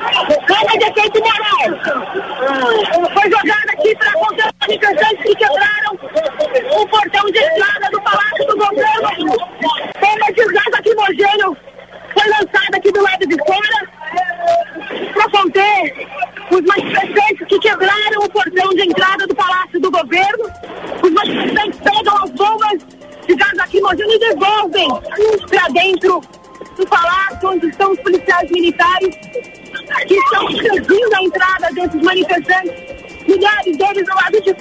Como defeito moral. Foi jogada aqui para conter os manifestantes que quebraram o portão de entrada do Palácio do Governo. Tematizado aqui Mogênio foi lançado aqui do lado de fora para conter os manifestantes que quebraram o portão de entrada do Palácio do Governo. Os manifestantes pegam as bombas de gás lacrimogêneo e devolvem para dentro do palácio onde estão os policiais militares que estão impedindo a entrada desses manifestantes, milhares deles ao lado de.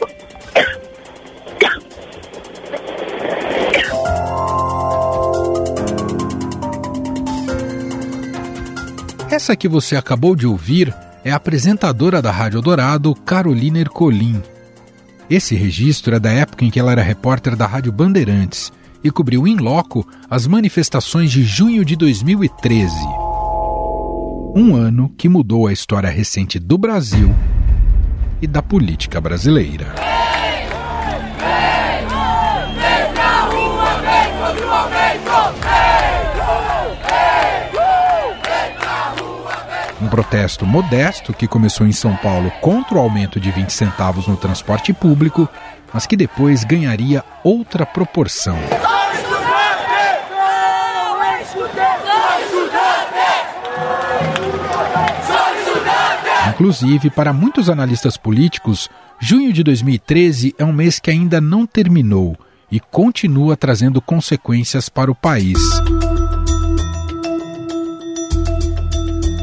Essa que você acabou de ouvir é a apresentadora da Rádio Dourado, Carolina Ercolim. Esse registro é da época em que ela era repórter da Rádio Bandeirantes e cobriu em loco as manifestações de junho de 2013. Um ano que mudou a história recente do Brasil e da política brasileira. Um protesto modesto que começou em São Paulo contra o aumento de 20 centavos no transporte público, mas que depois ganharia outra proporção. Inclusive, para muitos analistas políticos, junho de 2013 é um mês que ainda não terminou e continua trazendo consequências para o país.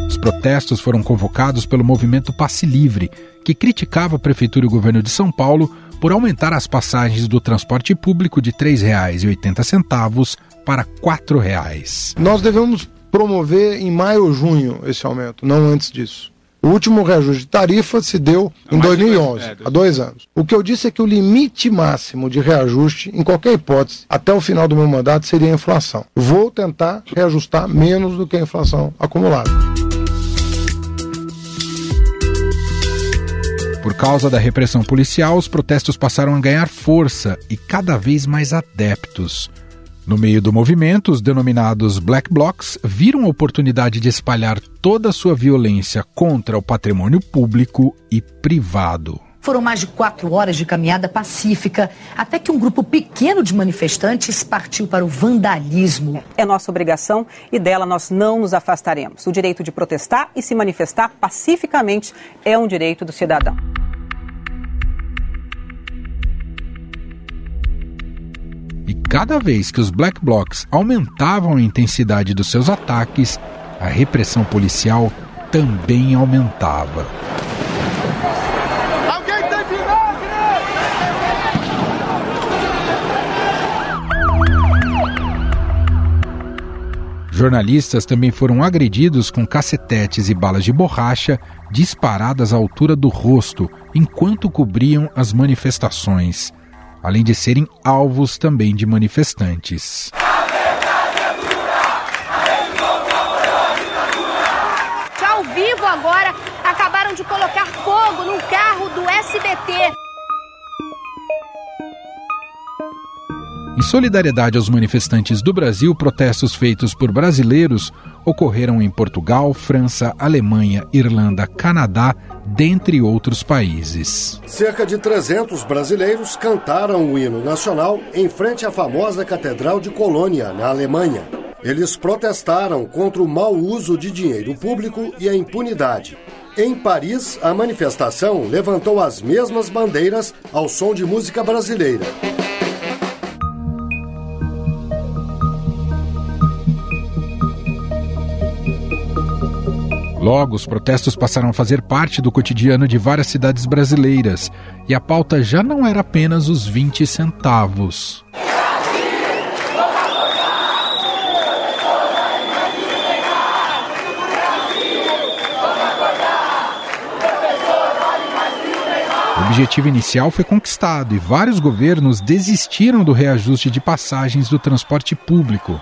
Os protestos foram convocados pelo movimento Passe Livre, que criticava a prefeitura e o governo de São Paulo por aumentar as passagens do transporte público de R$ 3,80 para R$ 4,00. Nós devemos promover em maio ou junho esse aumento, não antes disso. O último reajuste de tarifa se deu em 2011, é, há dois anos. O que eu disse é que o limite máximo de reajuste, em qualquer hipótese, até o final do meu mandato, seria a inflação. Vou tentar reajustar menos do que a inflação acumulada. Por causa da repressão policial, os protestos passaram a ganhar força e cada vez mais adeptos. No meio do movimento, os denominados Black Blocs viram a oportunidade de espalhar toda a sua violência contra o patrimônio público e privado. Foram mais de quatro horas de caminhada pacífica, até que um grupo pequeno de manifestantes partiu para o vandalismo. É nossa obrigação e dela nós não nos afastaremos. O direito de protestar e se manifestar pacificamente é um direito do cidadão. E cada vez que os Black Blocs aumentavam a intensidade dos seus ataques, a repressão policial também aumentava. Jornalistas também foram agredidos com cacetetes e balas de borracha disparadas à altura do rosto enquanto cobriam as manifestações além de serem alvos também de manifestantes. Já ao vivo agora, acabaram de colocar fogo no carro do SBT. Em solidariedade aos manifestantes do Brasil, protestos feitos por brasileiros ocorreram em Portugal, França, Alemanha, Irlanda, Canadá, dentre outros países. Cerca de 300 brasileiros cantaram o hino nacional em frente à famosa Catedral de Colônia, na Alemanha. Eles protestaram contra o mau uso de dinheiro público e a impunidade. Em Paris, a manifestação levantou as mesmas bandeiras ao som de música brasileira. Logo, os protestos passaram a fazer parte do cotidiano de várias cidades brasileiras e a pauta já não era apenas os 20 centavos. O objetivo inicial foi conquistado e vários governos desistiram do reajuste de passagens do transporte público.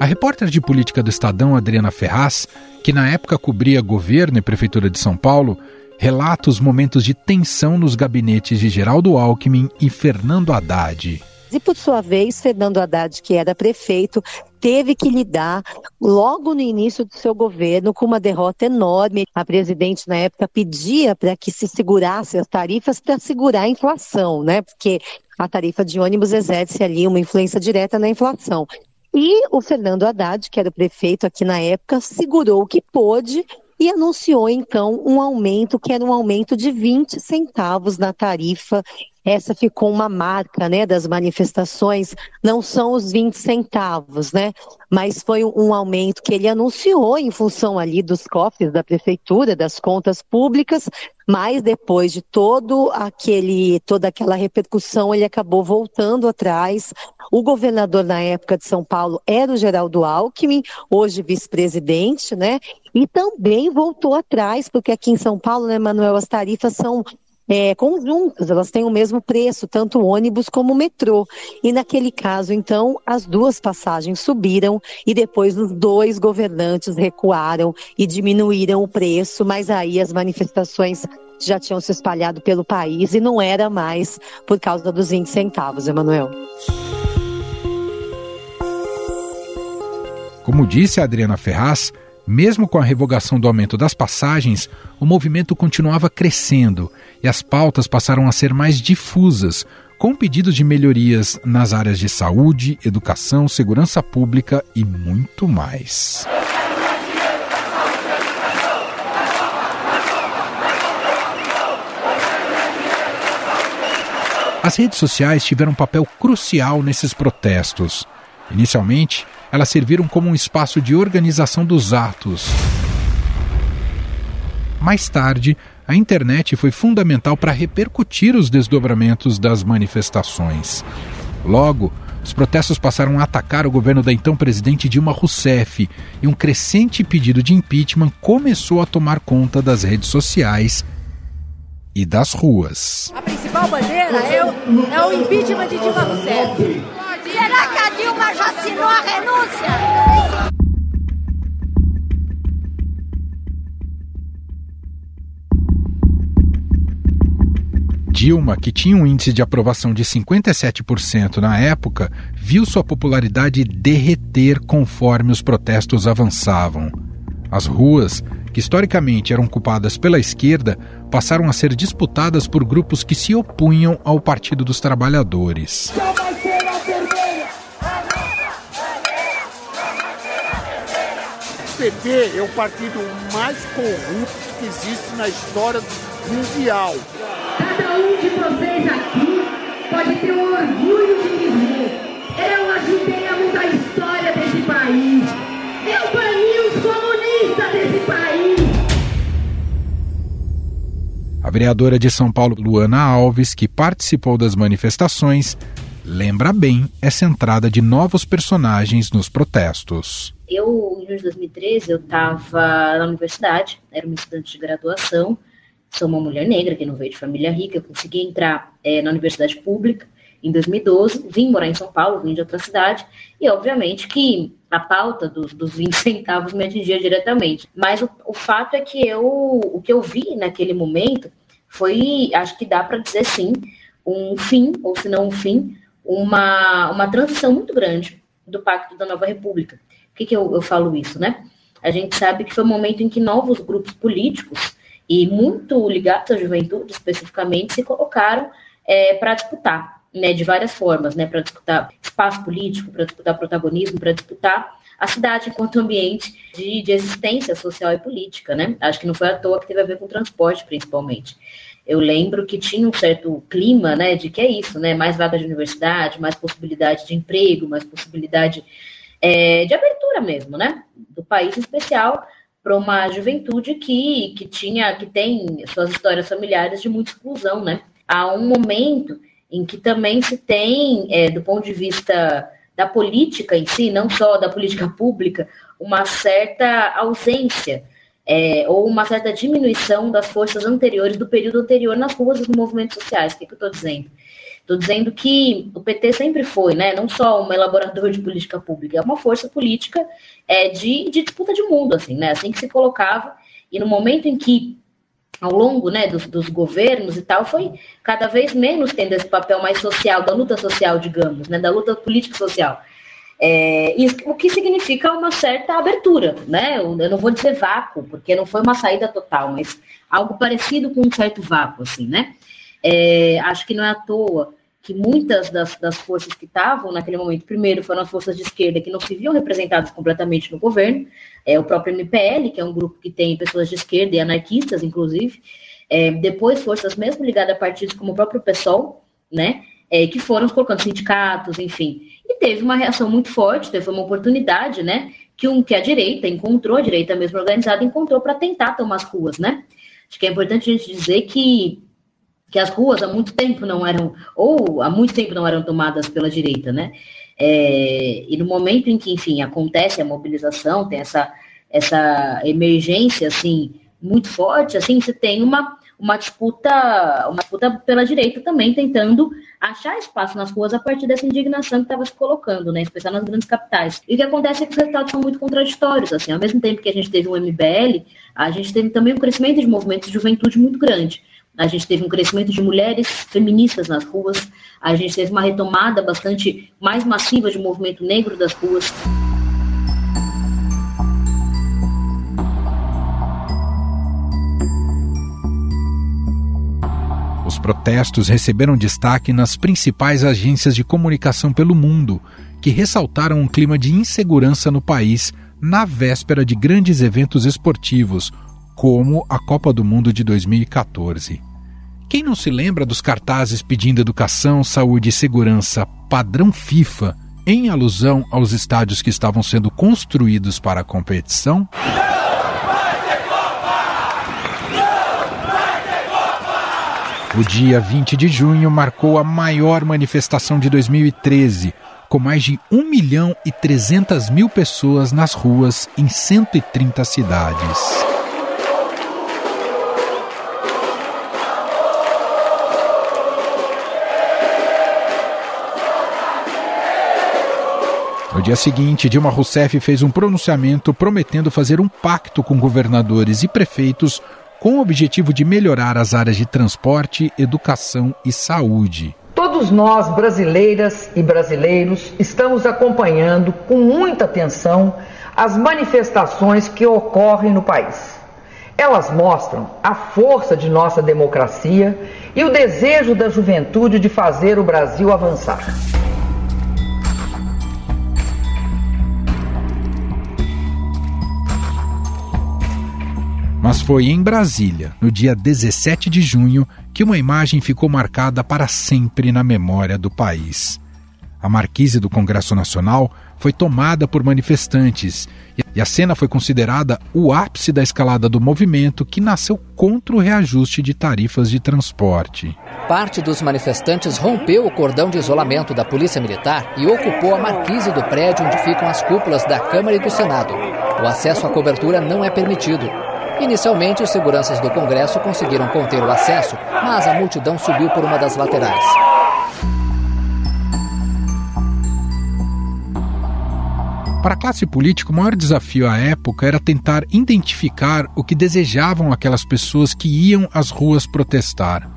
A repórter de política do Estadão, Adriana Ferraz, que na época cobria governo e prefeitura de São Paulo, relata os momentos de tensão nos gabinetes de Geraldo Alckmin e Fernando Haddad. E por sua vez, Fernando Haddad, que era prefeito, teve que lidar logo no início do seu governo com uma derrota enorme. A presidente na época pedia para que se segurasse as tarifas para segurar a inflação, né? Porque a tarifa de ônibus exerce ali uma influência direta na inflação. E o Fernando Haddad, que era o prefeito aqui na época, segurou o que pôde e anunciou então um aumento que era um aumento de 20 centavos na tarifa. Essa ficou uma marca, né, das manifestações. Não são os 20 centavos, né, mas foi um aumento que ele anunciou em função ali dos cofres da prefeitura, das contas públicas, mas depois de todo aquele, toda aquela repercussão, ele acabou voltando atrás. O governador na época de São Paulo era o Geraldo Alckmin, hoje vice-presidente, né? E também voltou atrás, porque aqui em São Paulo, né, Manuel, as tarifas são é, conjuntas, elas têm o mesmo preço, tanto ônibus como metrô. E naquele caso, então, as duas passagens subiram e depois os dois governantes recuaram e diminuíram o preço, mas aí as manifestações já tinham se espalhado pelo país e não era mais por causa dos 20 centavos, Emanuel. Como disse a Adriana Ferraz, mesmo com a revogação do aumento das passagens, o movimento continuava crescendo e as pautas passaram a ser mais difusas, com pedidos de melhorias nas áreas de saúde, educação, segurança pública e muito mais. As redes sociais tiveram um papel crucial nesses protestos. Inicialmente, elas serviram como um espaço de organização dos atos. Mais tarde, a internet foi fundamental para repercutir os desdobramentos das manifestações. Logo, os protestos passaram a atacar o governo da então presidente Dilma Rousseff e um crescente pedido de impeachment começou a tomar conta das redes sociais e das ruas. A principal bandeira é o, é o impeachment de Dilma Rousseff. Será que a Dilma já assinou a renúncia? Dilma, que tinha um índice de aprovação de 57% na época, viu sua popularidade derreter conforme os protestos avançavam. As ruas, que historicamente eram ocupadas pela esquerda, passaram a ser disputadas por grupos que se opunham ao Partido dos Trabalhadores. PT é o partido mais corrupto que existe na história mundial. Cada um de vocês aqui pode ter o orgulho de dizer: eu ajudei a mudar a história desse país. Eu bani os comunistas desse país. A vereadora de São Paulo, Luana Alves, que participou das manifestações, lembra bem essa entrada de novos personagens nos protestos. Eu, em junho de 2013, eu estava na universidade, era uma estudante de graduação, sou uma mulher negra que não veio de família rica, eu consegui entrar é, na universidade pública em 2012, vim morar em São Paulo, vim de outra cidade, e obviamente que a pauta dos, dos 20 centavos me atingia diretamente. Mas o, o fato é que eu, o que eu vi naquele momento foi, acho que dá para dizer sim, um fim, ou se não um fim, uma, uma transição muito grande do Pacto da Nova República que, que eu, eu falo isso, né? A gente sabe que foi um momento em que novos grupos políticos, e muito ligados à juventude especificamente, se colocaram é, para disputar, né, de várias formas, né, para disputar espaço político, para disputar protagonismo, para disputar a cidade enquanto ambiente de, de, existência social e política, né? Acho que não foi à toa que teve a ver com transporte, principalmente. Eu lembro que tinha um certo clima, né, de que é isso, né, mais vagas de universidade, mais possibilidade de emprego, mais possibilidade é, de abertura mesmo, né? Do país em especial para uma juventude que, que tinha, que tem suas histórias familiares de muita exclusão, né? Há um momento em que também se tem, é, do ponto de vista da política em si, não só da política pública, uma certa ausência é, ou uma certa diminuição das forças anteriores do período anterior nas ruas dos movimentos sociais. O que, que eu estou dizendo? Estou dizendo que o PT sempre foi, né, não só um elaborador de política pública, é uma força política é, de, de disputa de mundo, assim, né, assim que se colocava. E no momento em que, ao longo né, dos, dos governos e tal, foi cada vez menos tendo esse papel mais social, da luta social, digamos, né, da luta política social. É, o que significa uma certa abertura, né? Eu, eu, não vou dizer vácuo, porque não foi uma saída total, mas algo parecido com um certo vácuo, assim, né? É, acho que não é à toa que muitas das, das forças que estavam naquele momento, primeiro foram as forças de esquerda que não se viam representadas completamente no governo, é o próprio MPL, que é um grupo que tem pessoas de esquerda e anarquistas, inclusive, é, depois forças mesmo ligadas a partidos como o próprio PSOL, né, é, que foram colocando sindicatos, enfim, e teve uma reação muito forte, teve uma oportunidade, né, que, um, que a direita encontrou, a direita mesmo organizada encontrou para tentar tomar as ruas, né, acho que é importante a gente dizer que que as ruas há muito tempo não eram, ou há muito tempo não eram tomadas pela direita, né? É, e no momento em que, enfim, acontece a mobilização, tem essa, essa emergência, assim, muito forte, assim, você tem uma, uma disputa, uma disputa pela direita também, tentando achar espaço nas ruas a partir dessa indignação que estava se colocando, né, especialmente nas grandes capitais. E o que acontece é que os resultados são muito contraditórios, assim, ao mesmo tempo que a gente teve um MBL, a gente teve também um crescimento de movimentos de juventude muito grande. A gente teve um crescimento de mulheres feministas nas ruas, a gente teve uma retomada bastante mais massiva de movimento negro das ruas. Os protestos receberam destaque nas principais agências de comunicação pelo mundo, que ressaltaram um clima de insegurança no país na véspera de grandes eventos esportivos, como a Copa do Mundo de 2014. Quem não se lembra dos cartazes pedindo educação, saúde e segurança padrão FIFA, em alusão aos estádios que estavam sendo construídos para a competição? O dia 20 de junho marcou a maior manifestação de 2013, com mais de 1 milhão e 300 mil pessoas nas ruas em 130 cidades. No dia seguinte, Dilma Rousseff fez um pronunciamento prometendo fazer um pacto com governadores e prefeitos com o objetivo de melhorar as áreas de transporte, educação e saúde. Todos nós, brasileiras e brasileiros, estamos acompanhando com muita atenção as manifestações que ocorrem no país. Elas mostram a força de nossa democracia e o desejo da juventude de fazer o Brasil avançar. Mas foi em Brasília, no dia 17 de junho, que uma imagem ficou marcada para sempre na memória do país. A marquise do Congresso Nacional foi tomada por manifestantes e a cena foi considerada o ápice da escalada do movimento que nasceu contra o reajuste de tarifas de transporte. Parte dos manifestantes rompeu o cordão de isolamento da Polícia Militar e ocupou a marquise do prédio onde ficam as cúpulas da Câmara e do Senado. O acesso à cobertura não é permitido Inicialmente, os seguranças do Congresso conseguiram conter o acesso, mas a multidão subiu por uma das laterais. Para a classe política, o maior desafio à época era tentar identificar o que desejavam aquelas pessoas que iam às ruas protestar.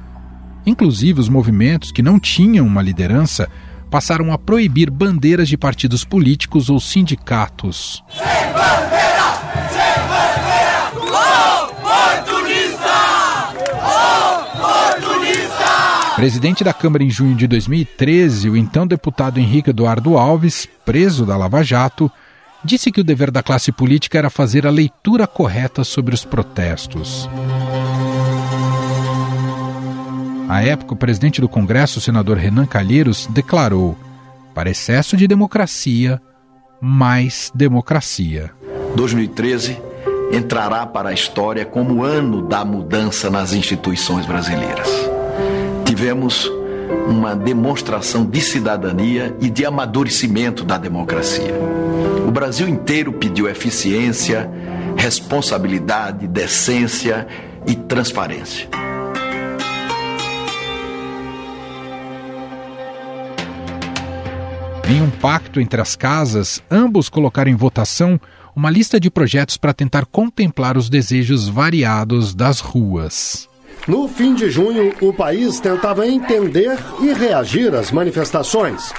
Inclusive, os movimentos que não tinham uma liderança passaram a proibir bandeiras de partidos políticos ou sindicatos. Sem bandeira! Sem Presidente da Câmara em junho de 2013, o então deputado Henrique Eduardo Alves, preso da Lava Jato, disse que o dever da classe política era fazer a leitura correta sobre os protestos. À época, o presidente do Congresso, o senador Renan Calheiros, declarou: para excesso de democracia, mais democracia. 2013 entrará para a história como ano da mudança nas instituições brasileiras tivemos uma demonstração de cidadania e de amadurecimento da democracia. O Brasil inteiro pediu eficiência, responsabilidade, decência e transparência. Em um pacto entre as casas, ambos colocaram em votação uma lista de projetos para tentar contemplar os desejos variados das ruas. No fim de junho, o país tentava entender e reagir às manifestações.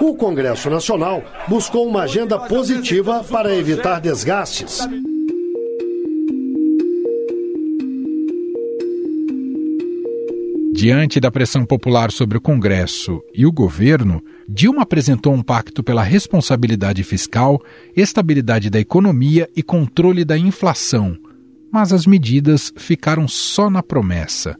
O Congresso Nacional buscou uma agenda positiva para evitar desgastes. Diante da pressão popular sobre o Congresso e o governo, Dilma apresentou um pacto pela responsabilidade fiscal, estabilidade da economia e controle da inflação. Mas as medidas ficaram só na promessa.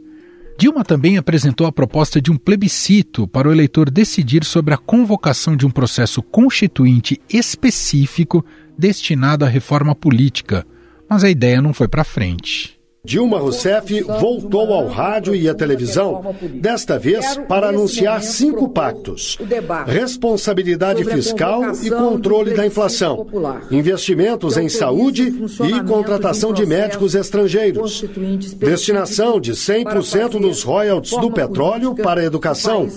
Dilma também apresentou a proposta de um plebiscito para o eleitor decidir sobre a convocação de um processo constituinte específico destinado à reforma política, mas a ideia não foi para frente. Dilma Rousseff voltou ao rádio e à televisão, desta vez para anunciar cinco pactos: responsabilidade fiscal e controle da inflação, investimentos em saúde e contratação de médicos estrangeiros, destinação de 100% dos royalties do petróleo para a educação,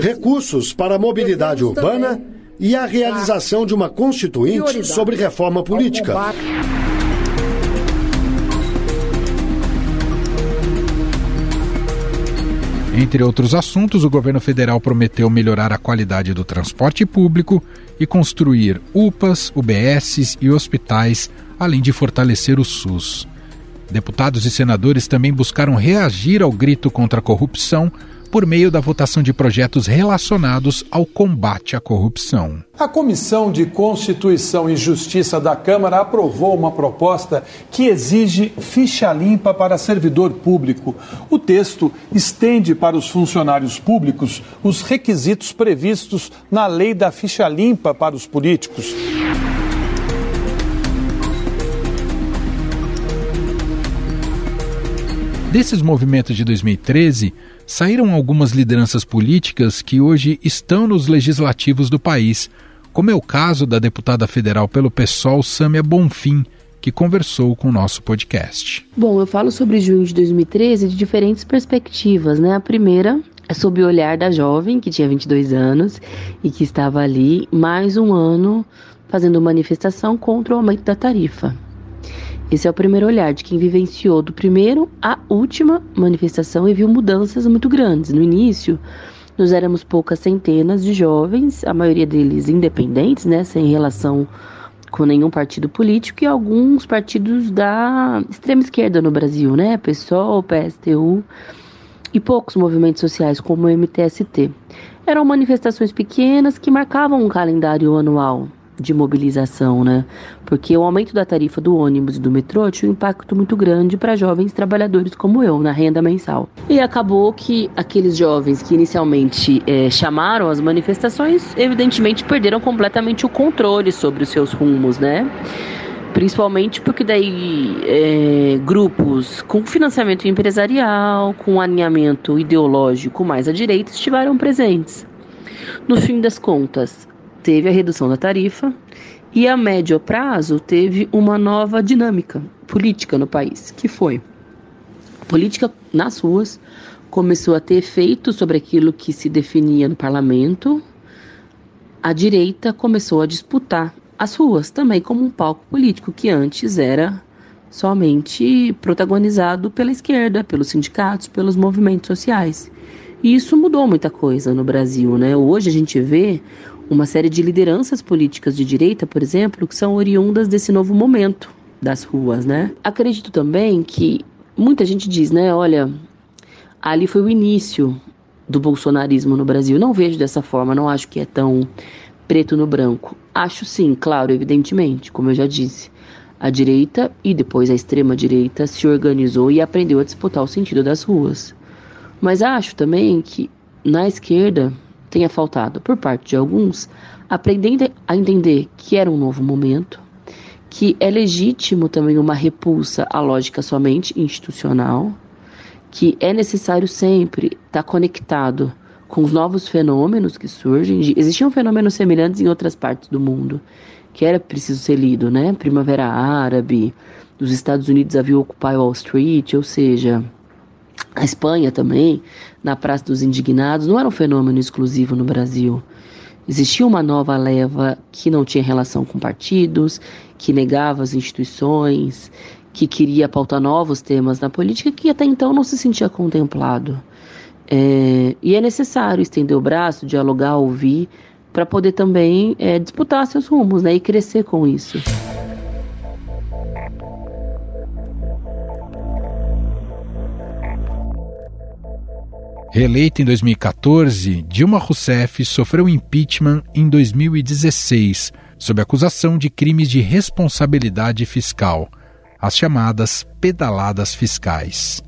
recursos para a mobilidade urbana e a realização de uma constituinte sobre reforma política. Entre outros assuntos, o governo federal prometeu melhorar a qualidade do transporte público e construir UPAs, UBSs e hospitais, além de fortalecer o SUS. Deputados e senadores também buscaram reagir ao grito contra a corrupção por meio da votação de projetos relacionados ao combate à corrupção. A Comissão de Constituição e Justiça da Câmara aprovou uma proposta que exige ficha limpa para servidor público. O texto estende para os funcionários públicos os requisitos previstos na lei da ficha limpa para os políticos. Desses movimentos de 2013, saíram algumas lideranças políticas que hoje estão nos legislativos do país, como é o caso da deputada federal pelo PSOL, Sâmia Bonfim, que conversou com o nosso podcast. Bom, eu falo sobre junho de 2013 de diferentes perspectivas, né? A primeira é sob o olhar da jovem, que tinha 22 anos e que estava ali mais um ano fazendo manifestação contra o aumento da tarifa. Esse é o primeiro olhar de quem vivenciou do primeiro à última manifestação e viu mudanças muito grandes. No início, nós éramos poucas centenas de jovens, a maioria deles independentes, né, sem relação com nenhum partido político e alguns partidos da extrema esquerda no Brasil, né, PSOL, PSTU e poucos movimentos sociais como o MTST. Eram manifestações pequenas que marcavam um calendário anual, de mobilização, né? Porque o aumento da tarifa do ônibus e do metrô tinha um impacto muito grande para jovens trabalhadores como eu, na renda mensal. E acabou que aqueles jovens que inicialmente é, chamaram as manifestações, evidentemente perderam completamente o controle sobre os seus rumos, né? Principalmente porque daí é, grupos com financiamento empresarial, com alinhamento ideológico mais à direita estiveram presentes. No fim das contas, teve a redução da tarifa e a médio prazo teve uma nova dinâmica política no país, que foi a política nas ruas começou a ter efeito sobre aquilo que se definia no parlamento. A direita começou a disputar as ruas também como um palco político que antes era somente protagonizado pela esquerda, pelos sindicatos, pelos movimentos sociais. E isso mudou muita coisa no Brasil, né? Hoje a gente vê uma série de lideranças políticas de direita, por exemplo, que são oriundas desse novo momento das ruas, né? Acredito também que muita gente diz, né, olha, ali foi o início do bolsonarismo no Brasil. Não vejo dessa forma, não acho que é tão preto no branco. Acho sim, claro, evidentemente, como eu já disse. A direita e depois a extrema direita se organizou e aprendeu a disputar o sentido das ruas. Mas acho também que na esquerda tenha faltado por parte de alguns, aprendendo a entender que era um novo momento, que é legítimo também uma repulsa à lógica somente institucional, que é necessário sempre estar conectado com os novos fenômenos que surgem. Existiam fenômenos semelhantes em outras partes do mundo, que era preciso ser lido, né? Primavera Árabe, dos Estados Unidos havia Occupy Wall Street, ou seja, a Espanha também, na Praça dos Indignados, não era um fenômeno exclusivo no Brasil. Existia uma nova leva que não tinha relação com partidos, que negava as instituições, que queria pautar novos temas na política que até então não se sentia contemplado. É, e é necessário estender o braço, dialogar, ouvir, para poder também é, disputar seus rumos né, e crescer com isso. Reeleita em 2014, Dilma Rousseff sofreu impeachment em 2016, sob acusação de crimes de responsabilidade fiscal, as chamadas pedaladas fiscais.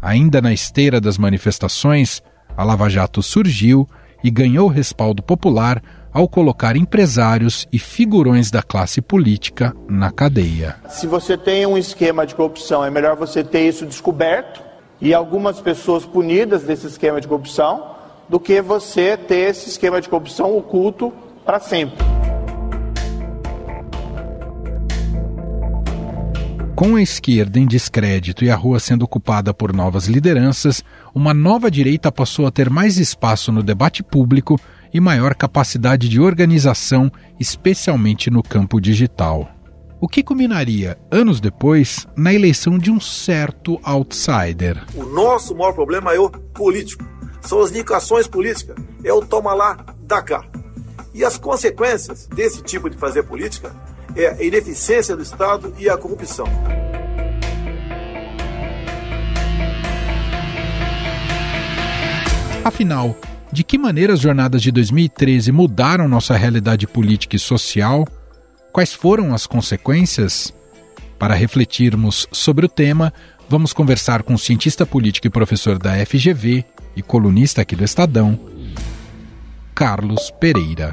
Ainda na esteira das manifestações, a Lava Jato surgiu e ganhou respaldo popular ao colocar empresários e figurões da classe política na cadeia. Se você tem um esquema de corrupção, é melhor você ter isso descoberto e algumas pessoas punidas desse esquema de corrupção do que você ter esse esquema de corrupção oculto para sempre. Com a esquerda em descrédito e a rua sendo ocupada por novas lideranças, uma nova direita passou a ter mais espaço no debate público e maior capacidade de organização, especialmente no campo digital. O que culminaria, anos depois, na eleição de um certo outsider. O nosso maior problema é o político. São as indicações políticas. É o toma lá, da cá. E as consequências desse tipo de fazer política é a ineficiência do Estado e a corrupção. Afinal, de que maneira as jornadas de 2013 mudaram nossa realidade política e social? Quais foram as consequências? Para refletirmos sobre o tema, vamos conversar com o cientista político e professor da FGV e colunista aqui do Estadão, Carlos Pereira.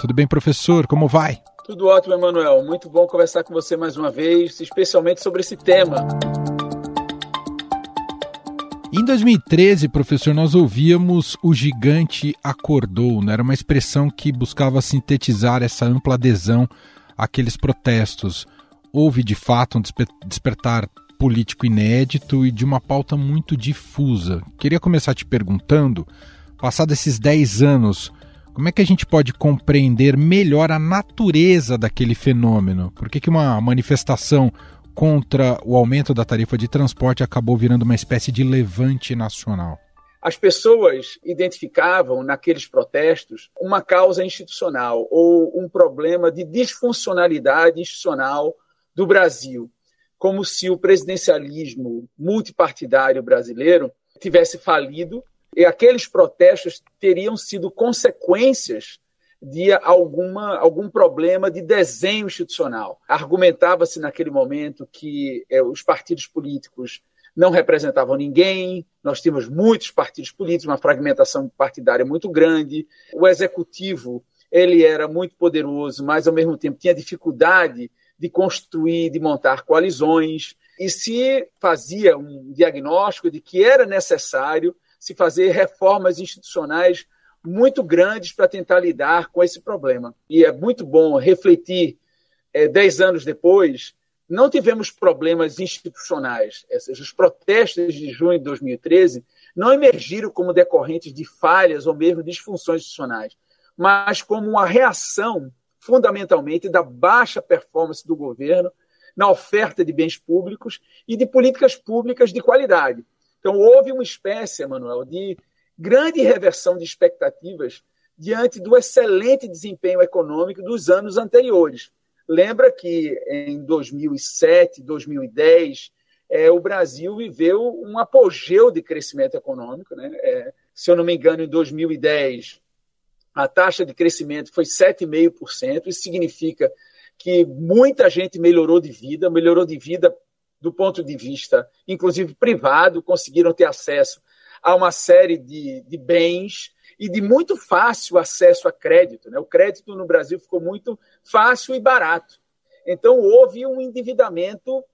Tudo bem, professor? Como vai? Tudo ótimo, Emanuel. Muito bom conversar com você mais uma vez, especialmente sobre esse tema. Em 2013, professor, nós ouvíamos o gigante acordou, né? era uma expressão que buscava sintetizar essa ampla adesão àqueles protestos. Houve, de fato, um despertar político inédito e de uma pauta muito difusa. Queria começar te perguntando, passados esses 10 anos, como é que a gente pode compreender melhor a natureza daquele fenômeno? Por que, que uma manifestação contra o aumento da tarifa de transporte acabou virando uma espécie de levante nacional? As pessoas identificavam naqueles protestos uma causa institucional ou um problema de disfuncionalidade institucional do Brasil, como se o presidencialismo multipartidário brasileiro tivesse falido e aqueles protestos teriam sido consequências de alguma, algum problema de desenho institucional. Argumentava-se naquele momento que é, os partidos políticos não representavam ninguém, nós tínhamos muitos partidos políticos, uma fragmentação partidária muito grande, o executivo ele era muito poderoso, mas ao mesmo tempo tinha dificuldade de construir, de montar coalizões, e se fazia um diagnóstico de que era necessário se fazer reformas institucionais muito grandes para tentar lidar com esse problema. E é muito bom refletir, é, dez anos depois, não tivemos problemas institucionais. Seja, os protestos de junho de 2013 não emergiram como decorrentes de falhas ou mesmo disfunções institucionais, mas como uma reação, fundamentalmente, da baixa performance do governo na oferta de bens públicos e de políticas públicas de qualidade. Então, houve uma espécie, Emanuel, de grande reversão de expectativas diante do excelente desempenho econômico dos anos anteriores. Lembra que em 2007, 2010, é, o Brasil viveu um apogeu de crescimento econômico. Né? É, se eu não me engano, em 2010, a taxa de crescimento foi 7,5%. Isso significa que muita gente melhorou de vida, melhorou de vida do ponto de vista, inclusive privado, conseguiram ter acesso a uma série de, de bens e de muito fácil acesso a crédito. Né? O crédito no Brasil ficou muito fácil e barato. Então, houve um endividamento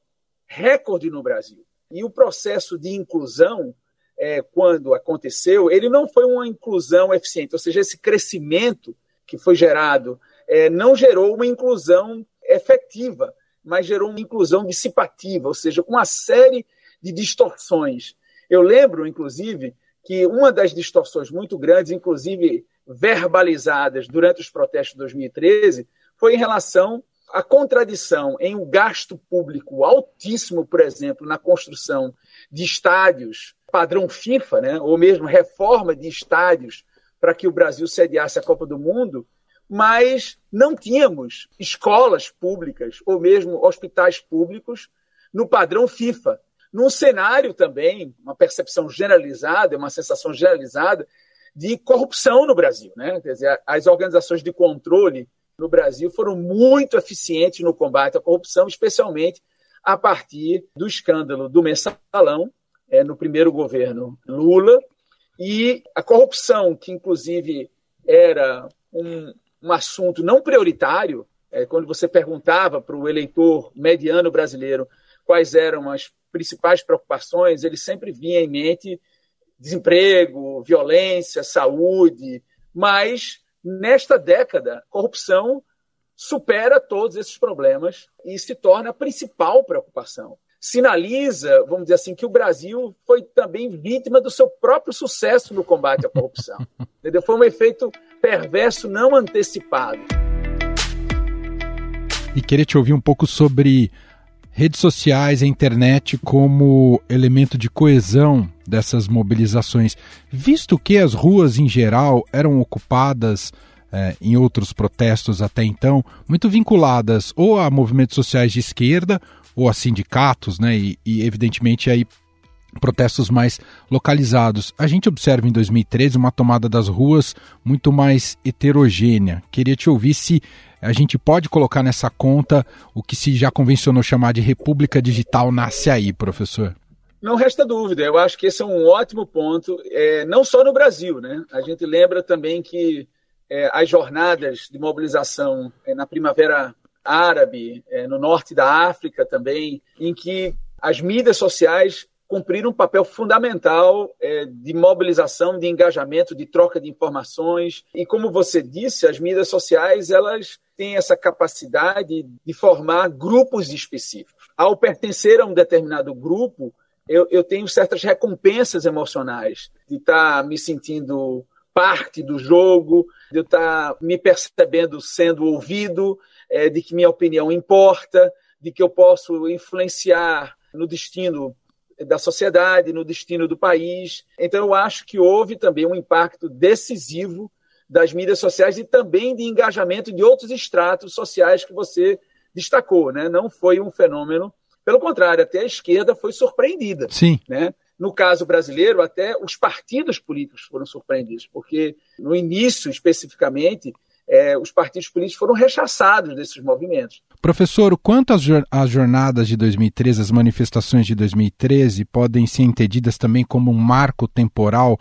recorde no Brasil. E o processo de inclusão, é, quando aconteceu, ele não foi uma inclusão eficiente, ou seja, esse crescimento que foi gerado é, não gerou uma inclusão efetiva mas gerou uma inclusão dissipativa, ou seja, com uma série de distorções. Eu lembro, inclusive, que uma das distorções muito grandes, inclusive verbalizadas durante os protestos de 2013, foi em relação à contradição em um gasto público altíssimo, por exemplo, na construção de estádios padrão FIFA, né, ou mesmo reforma de estádios para que o Brasil sediasse a Copa do Mundo, mas não tínhamos escolas públicas ou mesmo hospitais públicos no padrão FIFA. Num cenário também, uma percepção generalizada, uma sensação generalizada de corrupção no Brasil. Né? Quer dizer, as organizações de controle no Brasil foram muito eficientes no combate à corrupção, especialmente a partir do escândalo do mensalão, é, no primeiro governo Lula, e a corrupção, que inclusive era um, um assunto não prioritário, é, quando você perguntava para o eleitor mediano brasileiro quais eram as principais preocupações, ele sempre vinha em mente desemprego, violência, saúde, mas nesta década, corrupção supera todos esses problemas e se torna a principal preocupação. Sinaliza, vamos dizer assim, que o Brasil foi também vítima do seu próprio sucesso no combate à corrupção. Entendeu? Foi um efeito perverso não antecipado. E queria te ouvir um pouco sobre redes sociais e internet como elemento de coesão dessas mobilizações, visto que as ruas em geral eram ocupadas é, em outros protestos até então, muito vinculadas ou a movimentos sociais de esquerda ou a sindicatos, né, e, e evidentemente aí protestos mais localizados. A gente observa em 2013 uma tomada das ruas muito mais heterogênea. Queria te ouvir se a gente pode colocar nessa conta o que se já convencionou chamar de República Digital nasce aí, professor. Não resta dúvida, eu acho que esse é um ótimo ponto, é, não só no Brasil, né? A gente lembra também que é, as jornadas de mobilização é, na Primavera Árabe, é, no norte da África também, em que as mídias sociais cumpriram um papel fundamental é, de mobilização, de engajamento, de troca de informações. E como você disse, as mídias sociais elas têm essa capacidade de formar grupos específicos. Ao pertencer a um determinado grupo, eu, eu tenho certas recompensas emocionais de estar tá me sentindo parte do jogo, de estar tá me percebendo sendo ouvido, é, de que minha opinião importa, de que eu posso influenciar no destino da sociedade, no destino do país. Então, eu acho que houve também um impacto decisivo das mídias sociais e também de engajamento de outros estratos sociais que você destacou. Né? Não foi um fenômeno, pelo contrário, até a esquerda foi surpreendida. Sim. Né? No caso brasileiro, até os partidos políticos foram surpreendidos, porque no início, especificamente, é, os partidos políticos foram rechaçados desses movimentos. Professor, quanto às jornadas de 2013, as manifestações de 2013 podem ser entendidas também como um marco temporal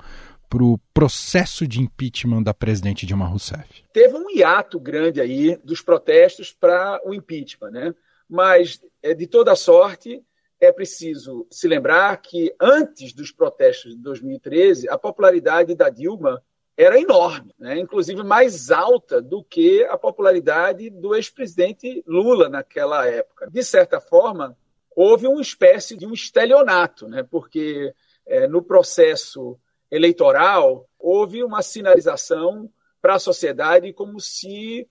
para o processo de impeachment da presidente Dilma Rousseff? Teve um hiato grande aí dos protestos para o impeachment, né? Mas, é, de toda sorte, é preciso se lembrar que antes dos protestos de 2013, a popularidade da Dilma era enorme, né? inclusive mais alta do que a popularidade do ex-presidente Lula naquela época. De certa forma, houve uma espécie de um estelionato, né? porque é, no processo eleitoral houve uma sinalização para a sociedade como se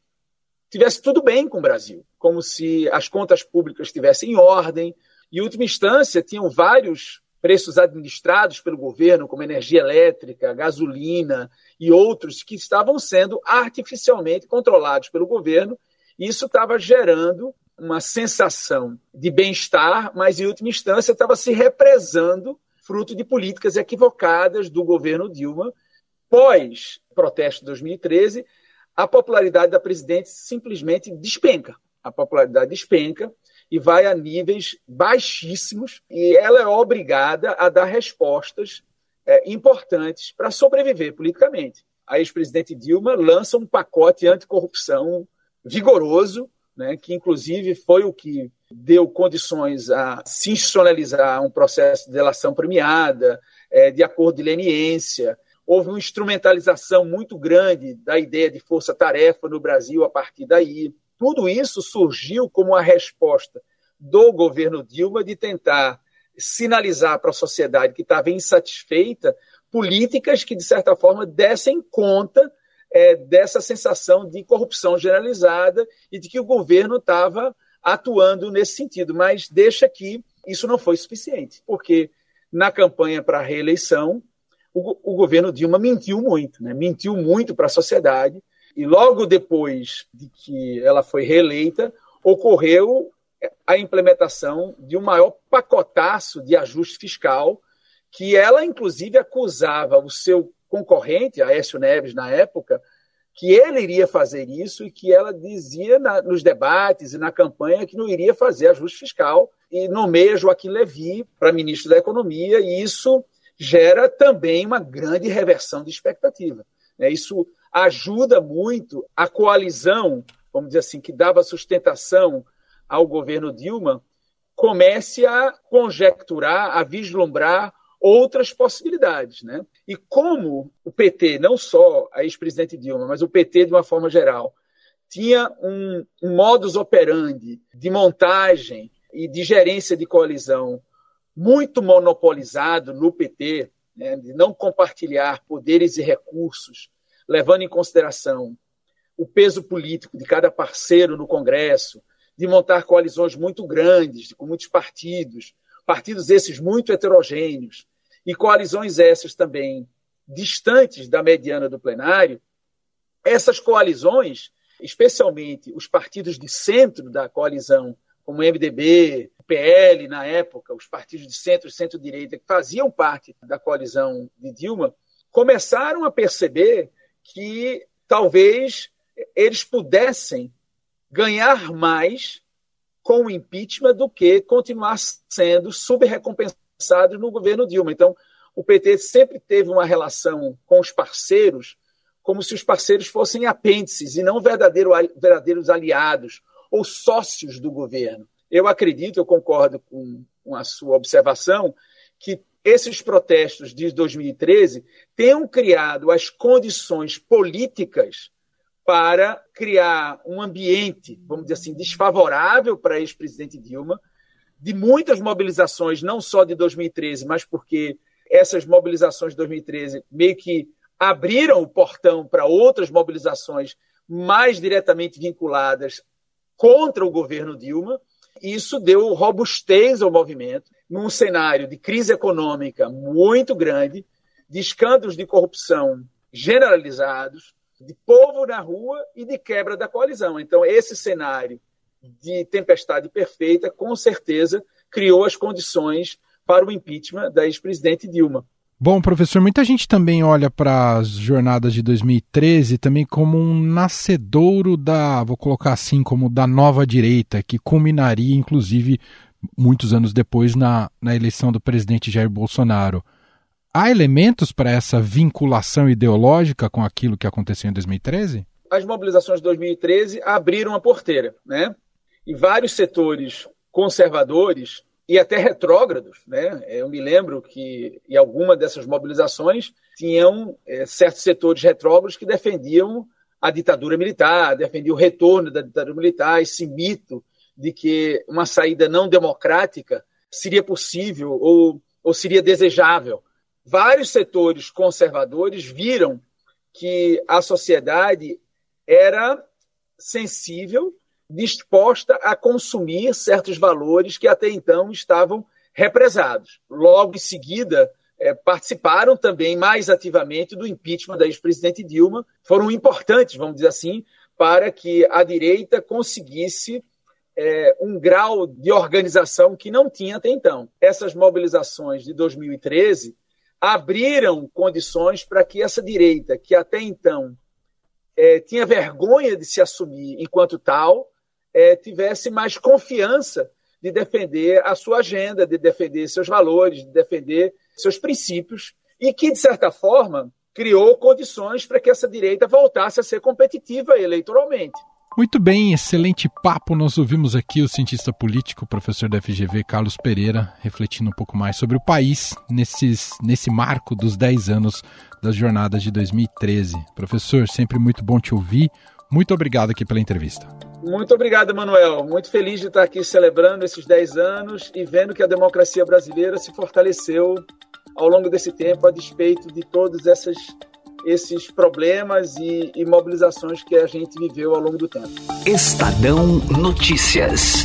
tivesse tudo bem com o Brasil, como se as contas públicas estivessem em ordem. Em última instância, tinham vários preços administrados pelo governo, como energia elétrica, gasolina e outros, que estavam sendo artificialmente controlados pelo governo. Isso estava gerando uma sensação de bem-estar, mas, em última instância, estava se represando fruto de políticas equivocadas do governo Dilma. Pós protesto de 2013, a popularidade da presidente simplesmente despenca. A popularidade despenca e vai a níveis baixíssimos, e ela é obrigada a dar respostas é, importantes para sobreviver politicamente. A ex-presidente Dilma lança um pacote anticorrupção vigoroso, né, que inclusive foi o que deu condições a se institucionalizar um processo de delação premiada, é, de acordo de leniência. Houve uma instrumentalização muito grande da ideia de força-tarefa no Brasil a partir daí. Tudo isso surgiu como uma resposta do governo Dilma de tentar sinalizar para a sociedade que estava insatisfeita políticas que, de certa forma, dessem conta é, dessa sensação de corrupção generalizada e de que o governo estava atuando nesse sentido. Mas deixa que isso não foi suficiente, porque na campanha para a reeleição, o, o, governo Dilma mentiu muito, né? mentiu muito para a sociedade, e logo depois de que ela foi reeleita, ocorreu a implementação de um maior pacotaço de ajuste fiscal, que ela, inclusive, acusava o seu concorrente, Aécio Neves, na época, que ele iria fazer isso e que ela dizia na, nos debates e na campanha que não iria fazer ajuste fiscal e nomeia Joaquim Levy para ministro da Economia, e isso gera também uma grande reversão de expectativa. Né? Isso ajuda muito a coalizão, vamos dizer assim, que dava sustentação ao governo Dilma, comece a conjecturar, a vislumbrar outras possibilidades. Né? E como o PT, não só a ex-presidente Dilma, mas o PT de uma forma geral, tinha um, um modus operandi de montagem e de gerência de coalizão muito monopolizado no PT, né, de não compartilhar poderes e recursos, levando em consideração o peso político de cada parceiro no Congresso, de montar coalizões muito grandes, com muitos partidos, partidos esses muito heterogêneos, e coalizões essas também distantes da mediana do plenário, essas coalizões, especialmente os partidos de centro da coalizão, como o MDB, PL na época, os partidos de centro e centro-direita que faziam parte da coalizão de Dilma, começaram a perceber que talvez eles pudessem ganhar mais com o impeachment do que continuar sendo subrecompensados no governo Dilma. Então, o PT sempre teve uma relação com os parceiros como se os parceiros fossem apêndices e não verdadeiro, verdadeiros aliados ou sócios do governo. Eu acredito, eu concordo com, com a sua observação, que esses protestos de 2013 tenham criado as condições políticas para criar um ambiente, vamos dizer assim, desfavorável para ex-presidente Dilma, de muitas mobilizações, não só de 2013, mas porque essas mobilizações de 2013 meio que abriram o portão para outras mobilizações mais diretamente vinculadas contra o governo Dilma. Isso deu robustez ao movimento, num cenário de crise econômica muito grande, de escândalos de corrupção generalizados, de povo na rua e de quebra da coalizão. Então, esse cenário de tempestade perfeita, com certeza, criou as condições para o impeachment da ex-presidente Dilma. Bom, professor, muita gente também olha para as jornadas de 2013 também como um nascedouro da, vou colocar assim, como da nova direita, que culminaria, inclusive, muitos anos depois, na, na eleição do presidente Jair Bolsonaro. Há elementos para essa vinculação ideológica com aquilo que aconteceu em 2013? As mobilizações de 2013 abriram a porteira, né? E vários setores conservadores e até retrógrados. Né? Eu me lembro que em alguma dessas mobilizações tinham é, certos setores retrógrados que defendiam a ditadura militar, defendiam o retorno da ditadura militar, esse mito de que uma saída não democrática seria possível ou, ou seria desejável. Vários setores conservadores viram que a sociedade era sensível disposta a consumir certos valores que até então estavam represados. Logo em seguida, é, participaram também mais ativamente do impeachment da ex-presidente Dilma, foram importantes, vamos dizer assim, para que a direita conseguisse é, um grau de organização que não tinha até então. Essas mobilizações de 2013 abriram condições para que essa direita, que até então é, tinha vergonha de se assumir enquanto tal, é, tivesse mais confiança de defender a sua agenda, de defender seus valores, de defender seus princípios, e que, de certa forma, criou condições para que essa direita voltasse a ser competitiva eleitoralmente. Muito bem, excelente papo. Nós ouvimos aqui o cientista político, professor da FGV, Carlos Pereira, refletindo um pouco mais sobre o país nesses, nesse marco dos 10 anos das jornadas de 2013. Professor, sempre muito bom te ouvir. Muito obrigado aqui pela entrevista. Muito obrigado, Manuel. Muito feliz de estar aqui celebrando esses 10 anos e vendo que a democracia brasileira se fortaleceu ao longo desse tempo, a despeito de todos essas, esses problemas e, e mobilizações que a gente viveu ao longo do tempo. Estadão Notícias.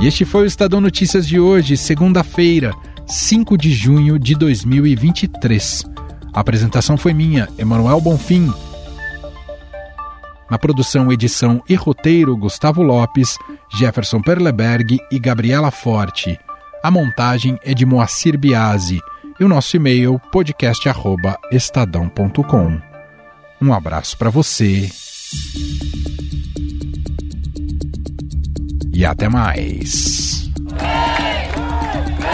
E este foi o Estadão Notícias de hoje, segunda-feira, 5 de junho de 2023. A apresentação foi minha, Emanuel Bonfim. Na produção, edição e roteiro, Gustavo Lopes, Jefferson Perleberg e Gabriela Forte. A montagem é de Moacir Biasi e o nosso e-mail podcast@estadão.com. Um abraço para você. E até mais. Vem, vem, vem!